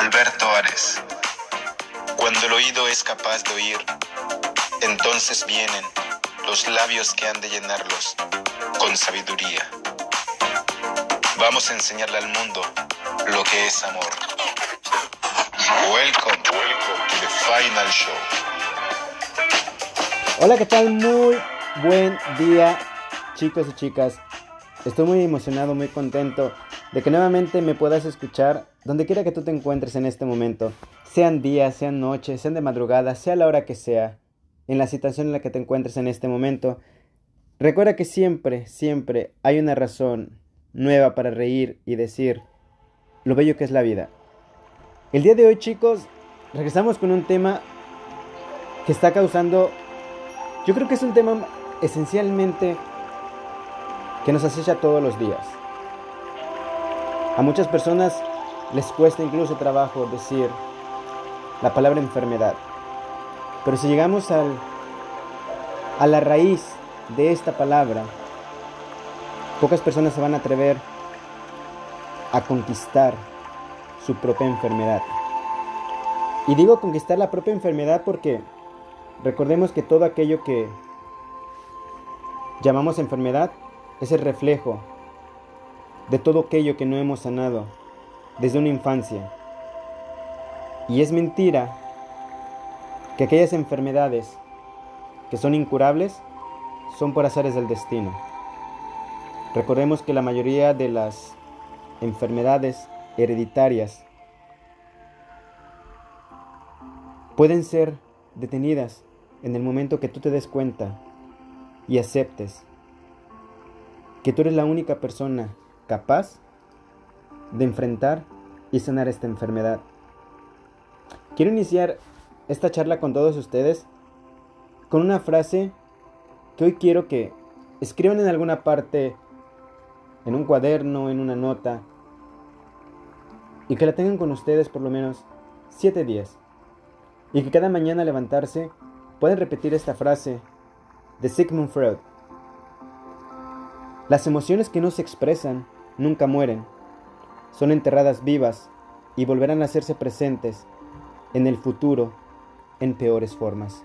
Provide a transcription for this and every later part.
Alberto Ares. Cuando el oído es capaz de oír, entonces vienen los labios que han de llenarlos con sabiduría. Vamos a enseñarle al mundo lo que es amor. Welcome, welcome to the final show. Hola, ¿qué tal? Muy buen día, chicos y chicas. Estoy muy emocionado, muy contento de que nuevamente me puedas escuchar donde quiera que tú te encuentres en este momento. Sean días, sean noches, sean de madrugada, sea la hora que sea, en la situación en la que te encuentres en este momento. Recuerda que siempre, siempre hay una razón nueva para reír y decir lo bello que es la vida. El día de hoy, chicos, regresamos con un tema que está causando, yo creo que es un tema esencialmente que nos acecha todos los días. A muchas personas les cuesta incluso trabajo decir la palabra enfermedad. Pero si llegamos al, a la raíz de esta palabra, pocas personas se van a atrever a conquistar su propia enfermedad. Y digo conquistar la propia enfermedad porque recordemos que todo aquello que llamamos enfermedad es el reflejo de todo aquello que no hemos sanado desde una infancia. Y es mentira que aquellas enfermedades que son incurables son por azares del destino. Recordemos que la mayoría de las enfermedades hereditarias pueden ser detenidas en el momento que tú te des cuenta y aceptes que tú eres la única persona capaz de enfrentar y sanar esta enfermedad. Quiero iniciar esta charla con todos ustedes con una frase que hoy quiero que escriban en alguna parte, en un cuaderno, en una nota, y que la tengan con ustedes por lo menos siete días. Y que cada mañana levantarse pueden repetir esta frase de Sigmund Freud. Las emociones que no se expresan nunca mueren, son enterradas vivas y volverán a hacerse presentes en el futuro en peores formas.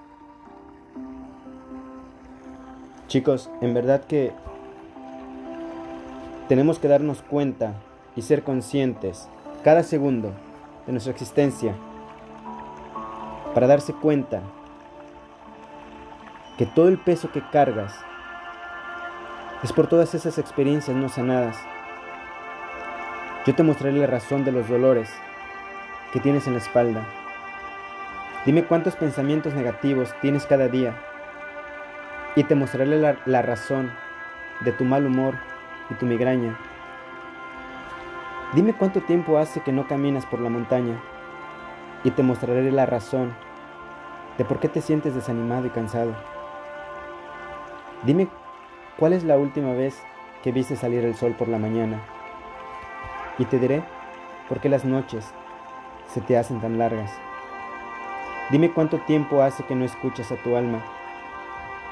Chicos, en verdad que tenemos que darnos cuenta y ser conscientes cada segundo de nuestra existencia para darse cuenta que todo el peso que cargas es por todas esas experiencias no sanadas. Yo te mostraré la razón de los dolores que tienes en la espalda. Dime cuántos pensamientos negativos tienes cada día y te mostraré la, la razón de tu mal humor y tu migraña. Dime cuánto tiempo hace que no caminas por la montaña y te mostraré la razón de por qué te sientes desanimado y cansado. Dime ¿Cuál es la última vez que viste salir el sol por la mañana? Y te diré por qué las noches se te hacen tan largas. Dime cuánto tiempo hace que no escuchas a tu alma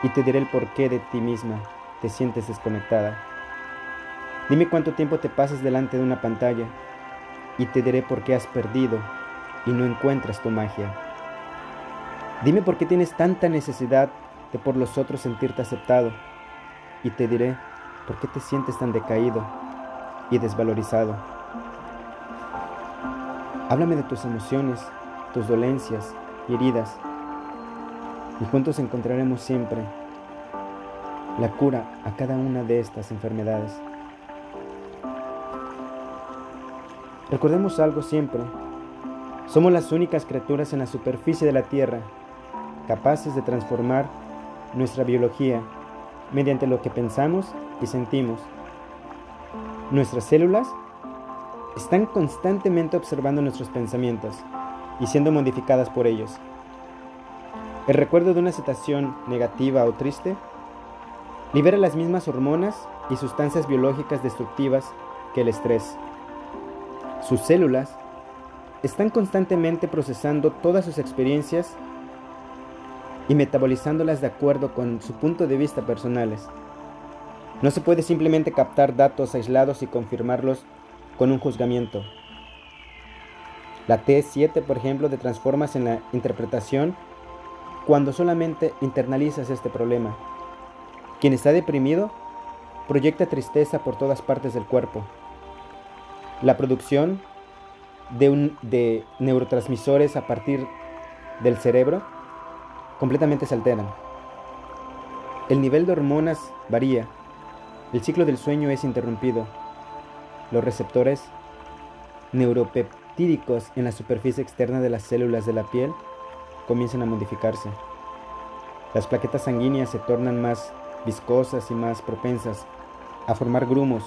y te diré el porqué de ti misma te sientes desconectada. Dime cuánto tiempo te pasas delante de una pantalla y te diré por qué has perdido y no encuentras tu magia. Dime por qué tienes tanta necesidad de por los otros sentirte aceptado y te diré por qué te sientes tan decaído y desvalorizado. Háblame de tus emociones, tus dolencias y heridas, y juntos encontraremos siempre la cura a cada una de estas enfermedades. Recordemos algo siempre, somos las únicas criaturas en la superficie de la Tierra capaces de transformar nuestra biología mediante lo que pensamos y sentimos. Nuestras células están constantemente observando nuestros pensamientos y siendo modificadas por ellos. El recuerdo de una situación negativa o triste libera las mismas hormonas y sustancias biológicas destructivas que el estrés. Sus células están constantemente procesando todas sus experiencias y metabolizándolas de acuerdo con su punto de vista personales. No se puede simplemente captar datos aislados y confirmarlos con un juzgamiento. La T7, por ejemplo, te transformas en la interpretación cuando solamente internalizas este problema. Quien está deprimido proyecta tristeza por todas partes del cuerpo. La producción de, de neurotransmisores a partir del cerebro completamente se alteran. El nivel de hormonas varía. El ciclo del sueño es interrumpido. Los receptores neuropeptídicos en la superficie externa de las células de la piel comienzan a modificarse. Las plaquetas sanguíneas se tornan más viscosas y más propensas a formar grumos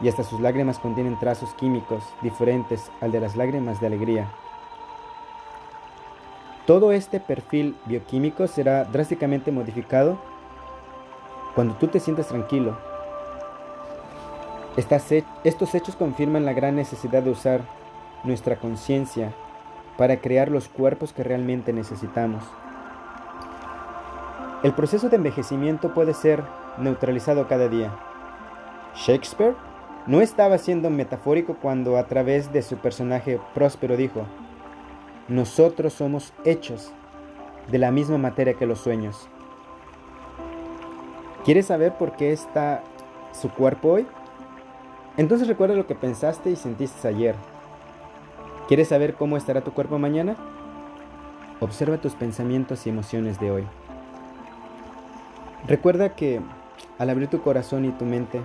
y hasta sus lágrimas contienen trazos químicos diferentes al de las lágrimas de alegría. Todo este perfil bioquímico será drásticamente modificado cuando tú te sientas tranquilo. Estos hechos confirman la gran necesidad de usar nuestra conciencia para crear los cuerpos que realmente necesitamos. El proceso de envejecimiento puede ser neutralizado cada día. Shakespeare no estaba siendo metafórico cuando a través de su personaje próspero dijo, nosotros somos hechos de la misma materia que los sueños. ¿Quieres saber por qué está su cuerpo hoy? Entonces recuerda lo que pensaste y sentiste ayer. ¿Quieres saber cómo estará tu cuerpo mañana? Observa tus pensamientos y emociones de hoy. Recuerda que al abrir tu corazón y tu mente,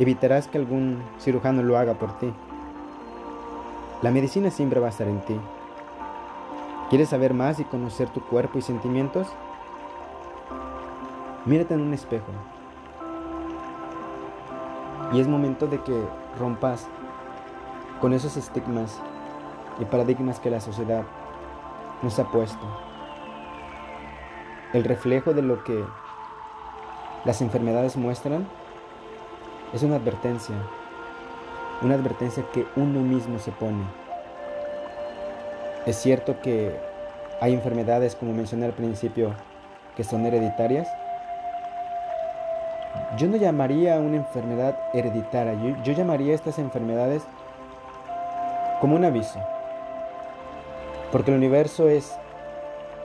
Evitarás que algún cirujano lo haga por ti. La medicina siempre va a estar en ti. ¿Quieres saber más y conocer tu cuerpo y sentimientos? Mírate en un espejo. Y es momento de que rompas con esos estigmas y paradigmas que la sociedad nos ha puesto. El reflejo de lo que las enfermedades muestran es una advertencia, una advertencia que uno mismo se pone. Es cierto que hay enfermedades, como mencioné al principio, que son hereditarias. Yo no llamaría una enfermedad hereditaria, yo, yo llamaría estas enfermedades como un aviso. Porque el universo es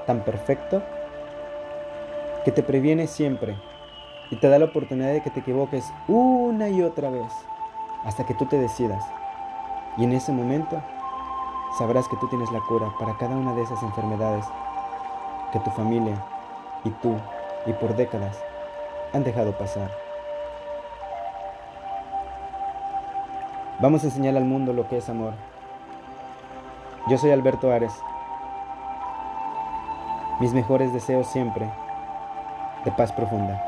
tan perfecto que te previene siempre y te da la oportunidad de que te equivoques una y otra vez hasta que tú te decidas. Y en ese momento sabrás que tú tienes la cura para cada una de esas enfermedades que tu familia y tú y por décadas han dejado pasar. Vamos a enseñar al mundo lo que es amor. Yo soy Alberto Ares. Mis mejores deseos siempre de paz profunda.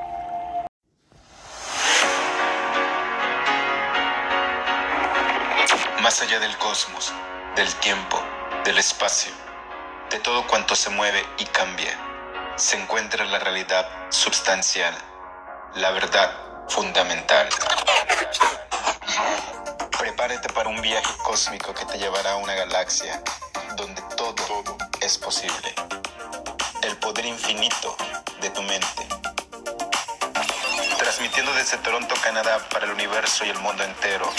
Más allá del cosmos, del tiempo, del espacio, de todo cuanto se mueve y cambia, se encuentra la realidad substancial, la verdad fundamental. Prepárate para un viaje cósmico que te llevará a una galaxia donde todo es posible. El poder infinito de tu mente. Transmitiendo desde Toronto, Canadá, para el universo y el mundo entero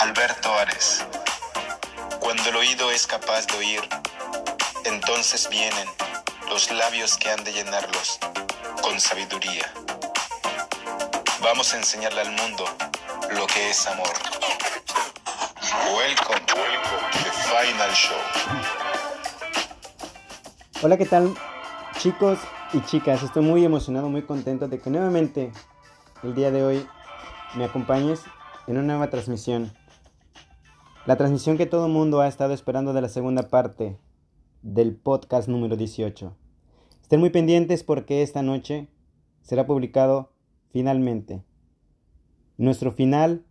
Alberto Ares. Cuando el oído es capaz de oír, entonces vienen los labios que han de llenarlos con sabiduría. Vamos a enseñarle al mundo lo que es amor. Welcome, welcome to the final show. Hola, ¿qué tal? Chicos y chicas, estoy muy emocionado, muy contento de que nuevamente el día de hoy me acompañes en una nueva transmisión. La transmisión que todo el mundo ha estado esperando de la segunda parte del podcast número 18. Estén muy pendientes porque esta noche será publicado finalmente nuestro final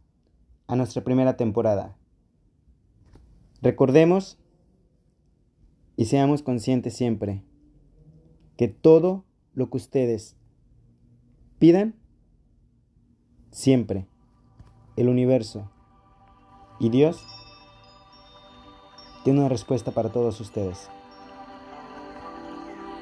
a nuestra primera temporada. Recordemos y seamos conscientes siempre que todo lo que ustedes pidan, siempre el universo y Dios tiene una respuesta para todos ustedes.